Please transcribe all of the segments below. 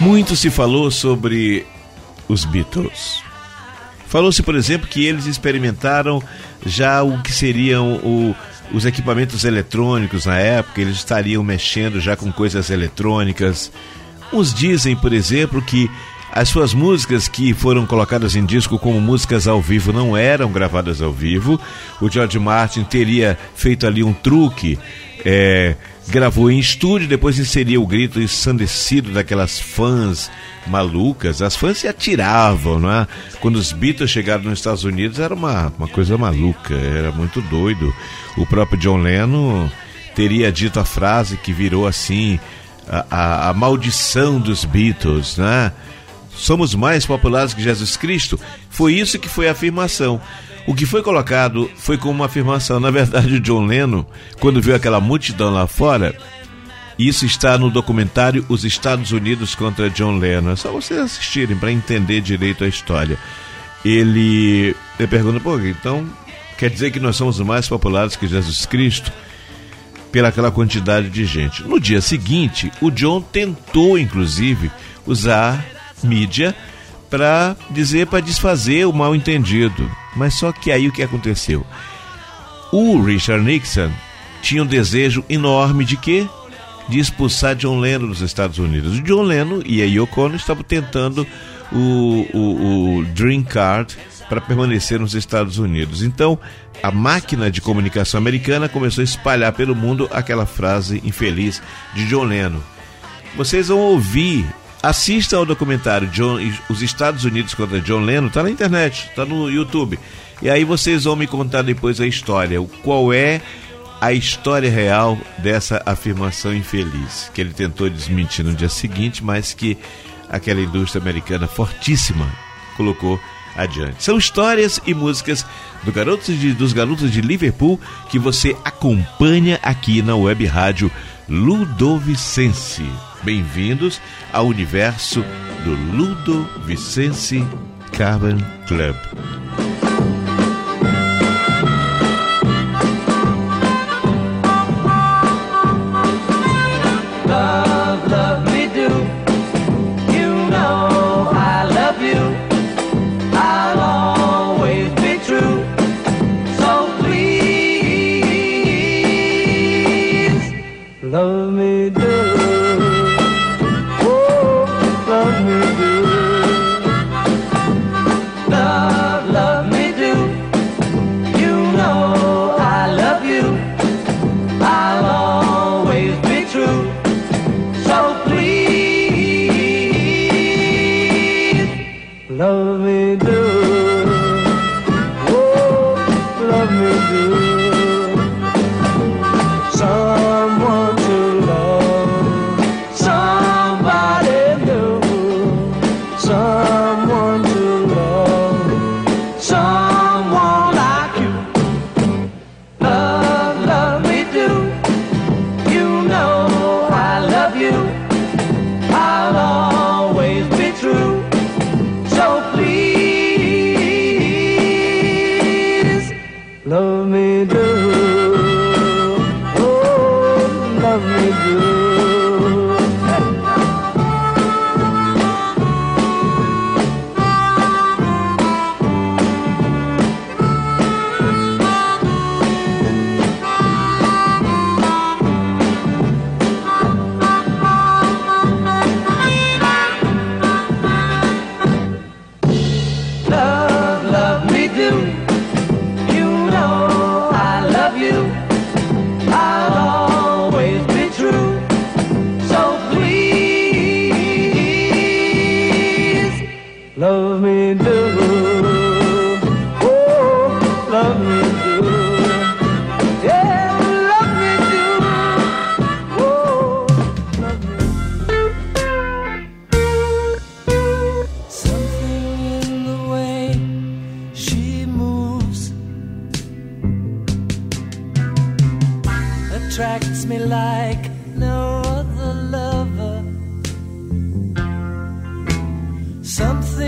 Muito se falou sobre os Beatles. Falou-se, por exemplo, que eles experimentaram já o que seriam o, os equipamentos eletrônicos na época, eles estariam mexendo já com coisas eletrônicas. Uns dizem, por exemplo, que as suas músicas que foram colocadas em disco como músicas ao vivo não eram gravadas ao vivo. O George Martin teria feito ali um truque é, gravou em estúdio, depois inseria o grito ensandecido daquelas fãs malucas. As fãs se atiravam, não é? Quando os Beatles chegaram nos Estados Unidos era uma, uma coisa maluca, era muito doido. O próprio John Lennon teria dito a frase que virou assim a, a, a maldição dos Beatles, né? Somos mais populares que Jesus Cristo. Foi isso que foi a afirmação. O que foi colocado foi como uma afirmação. Na verdade, o John Lennon, quando viu aquela multidão lá fora, isso está no documentário Os Estados Unidos contra John Lennon. É só vocês assistirem para entender direito a história. Ele, ele pergunta, pô, então quer dizer que nós somos mais populares que Jesus Cristo? Pela aquela quantidade de gente. No dia seguinte, o John tentou, inclusive, usar mídia para dizer, para desfazer o mal entendido. Mas só que aí o que aconteceu? O Richard Nixon tinha um desejo enorme de quê? De expulsar John Lennon dos Estados Unidos. O John Lennon e a Yoko Ono estavam tentando o, o, o Dream Card para permanecer nos Estados Unidos. Então, a máquina de comunicação americana começou a espalhar pelo mundo aquela frase infeliz de John Lennon. Vocês vão ouvir Assista ao documentário John, Os Estados Unidos contra John Lennon, tá na internet, tá no YouTube. E aí vocês vão me contar depois a história, qual é a história real dessa afirmação infeliz, que ele tentou desmentir no dia seguinte, mas que aquela indústria americana fortíssima colocou adiante. São histórias e músicas do garotos de, dos garotos de Liverpool que você acompanha aqui na web rádio Ludovicense. Bem-vindos ao universo do Ludo Vicense Cavern Club. something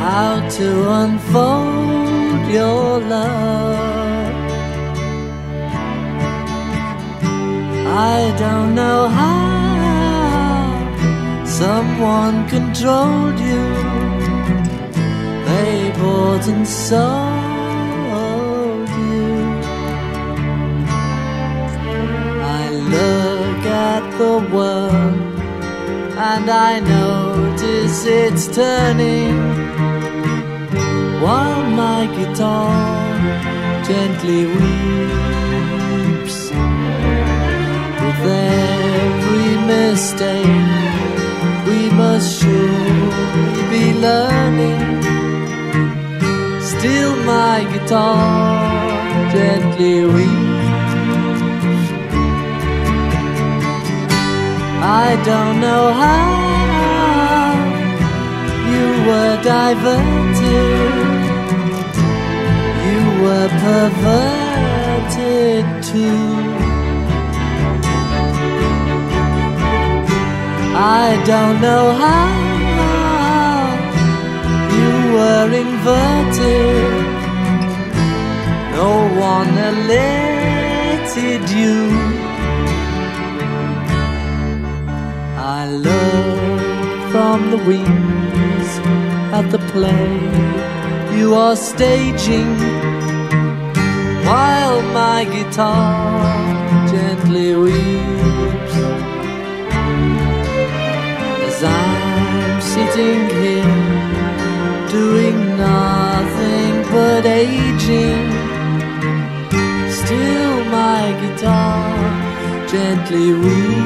how to unfold your love. I don't know how someone controlled you. They bought and sold you. I look at the world and I notice it's turning while my guitar gently weeps. With every mistake, we must surely be learning. Still, my guitar gently weeps. I don't know how you were diverted, you were perverted too. I don't know how you were inverted. No one alerted you. I look from the wings at the play you are staging while my guitar gently weeps as I'm sitting here doing nothing but aging. Still, my guitar gently weeps.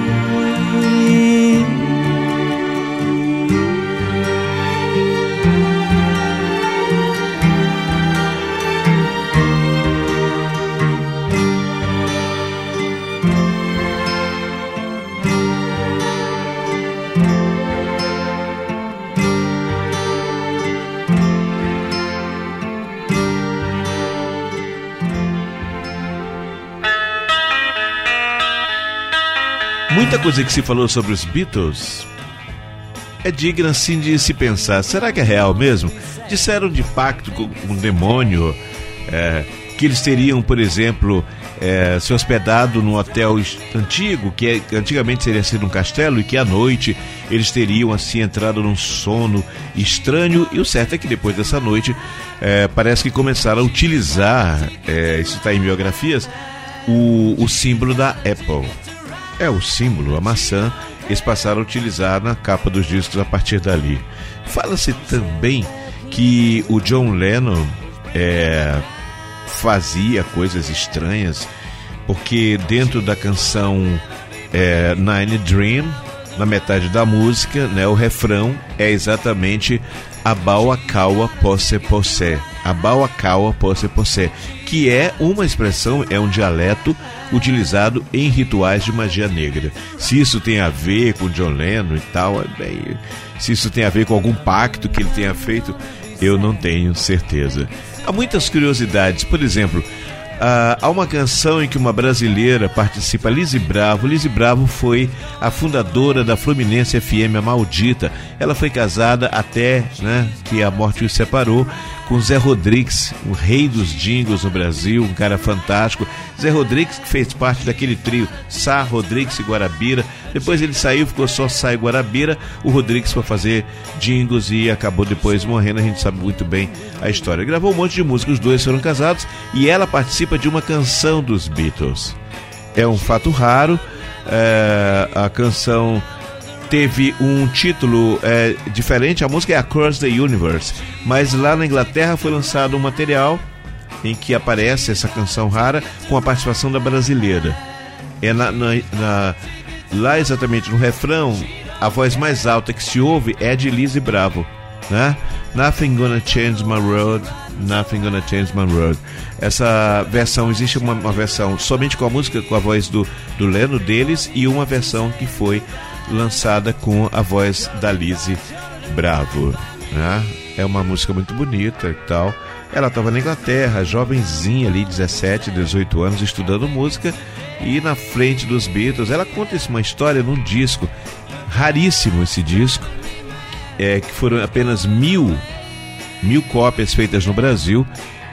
Muita coisa que se falou sobre os Beatles é digna assim de se pensar. Será que é real mesmo? Disseram de pacto com, o demônio, é, que eles teriam, por exemplo, é, se hospedado num hotel antigo, que, é- antigamente seria sido um castelo, e que à noite eles teriam assim entrado num sono estranho. E o certo é que depois dessa noite é, parece que começaram a utilizar, é, isso está em biografias, o, o símbolo da Apple. É o símbolo, a maçã, eles passaram a utilizar na capa dos discos a partir dali. Fala-se também que o John Lennon é, fazia coisas estranhas, porque dentro da canção é, Nine Dream, na metade da música, né, o refrão é exatamente Abauacaua Posse Posse. Abauacaua Posse Posse. Que é uma expressão, é um dialeto utilizado em rituais de magia negra. Se isso tem a ver com John Lennon e tal, é bem, se isso tem a ver com algum pacto que ele tenha feito, eu não tenho certeza. Há muitas curiosidades, por exemplo, ah, há uma canção em que uma brasileira participa, Lizzie Bravo. Lizzie Bravo foi a fundadora da Fluminense FM, a Maldita. Ela foi casada até né, que a morte os separou com Zé Rodrigues, o rei dos jingles no Brasil, um cara fantástico. Zé Rodrigues que fez parte daquele trio Sá, Rodrigues e Guarabira. Depois ele saiu, ficou só Sá e Guarabira. O Rodrigues foi fazer jingles e acabou depois morrendo. A gente sabe muito bem a história. Ele gravou um monte de música, os dois foram casados e ela participa de uma canção dos Beatles. É um fato raro. É, a canção teve um título é, diferente, a música é Across the Universe, mas lá na Inglaterra foi lançado um material em que aparece essa canção rara com a participação da brasileira. É na, na, na, lá exatamente no refrão, a voz mais alta que se ouve é de Lizzie Bravo. Né? Nothing Gonna Change My Road, Nothing Gonna Change My Road. Essa versão, existe uma, uma versão somente com a música, com a voz do, do Leno deles e uma versão que foi lançada com a voz da Lizzie Bravo. Né? É uma música muito bonita e tal. Ela estava na Inglaterra, jovenzinha ali, 17, 18 anos, estudando música e na frente dos Beatles. Ela conta uma história num disco, raríssimo esse disco, é, que foram apenas mil, mil cópias feitas no Brasil,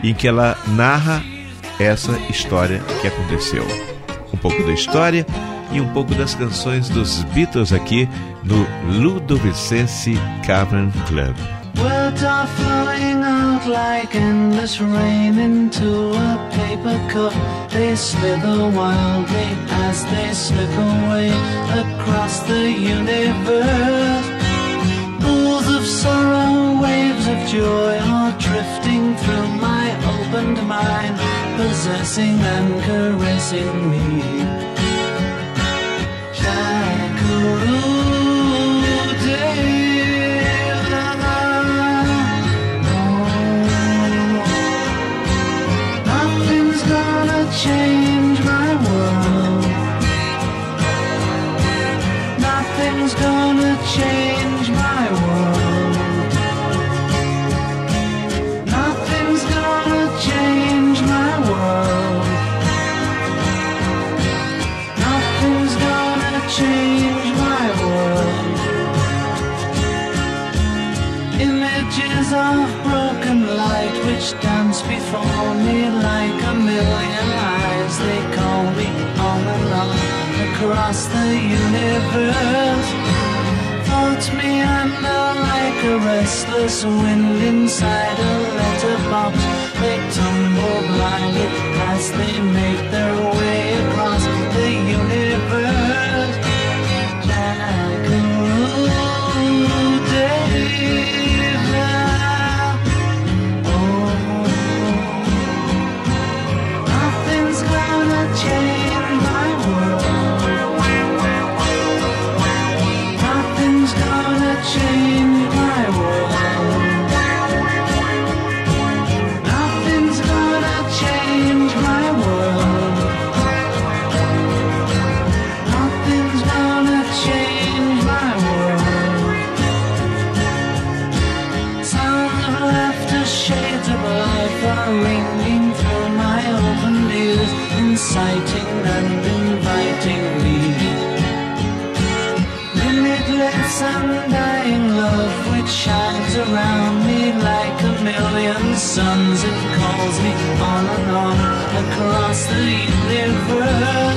em que ela narra essa história que aconteceu. Um pouco da história e um pouco das canções dos Beatles aqui no Ludovicense Cavern Club. Words are flowing out like endless rain into a paper cup. They slither wildly as they slip away across the universe. Pools of sorrow, waves of joy are drifting through my opened mind, possessing and caressing me. As they make their way across the universe.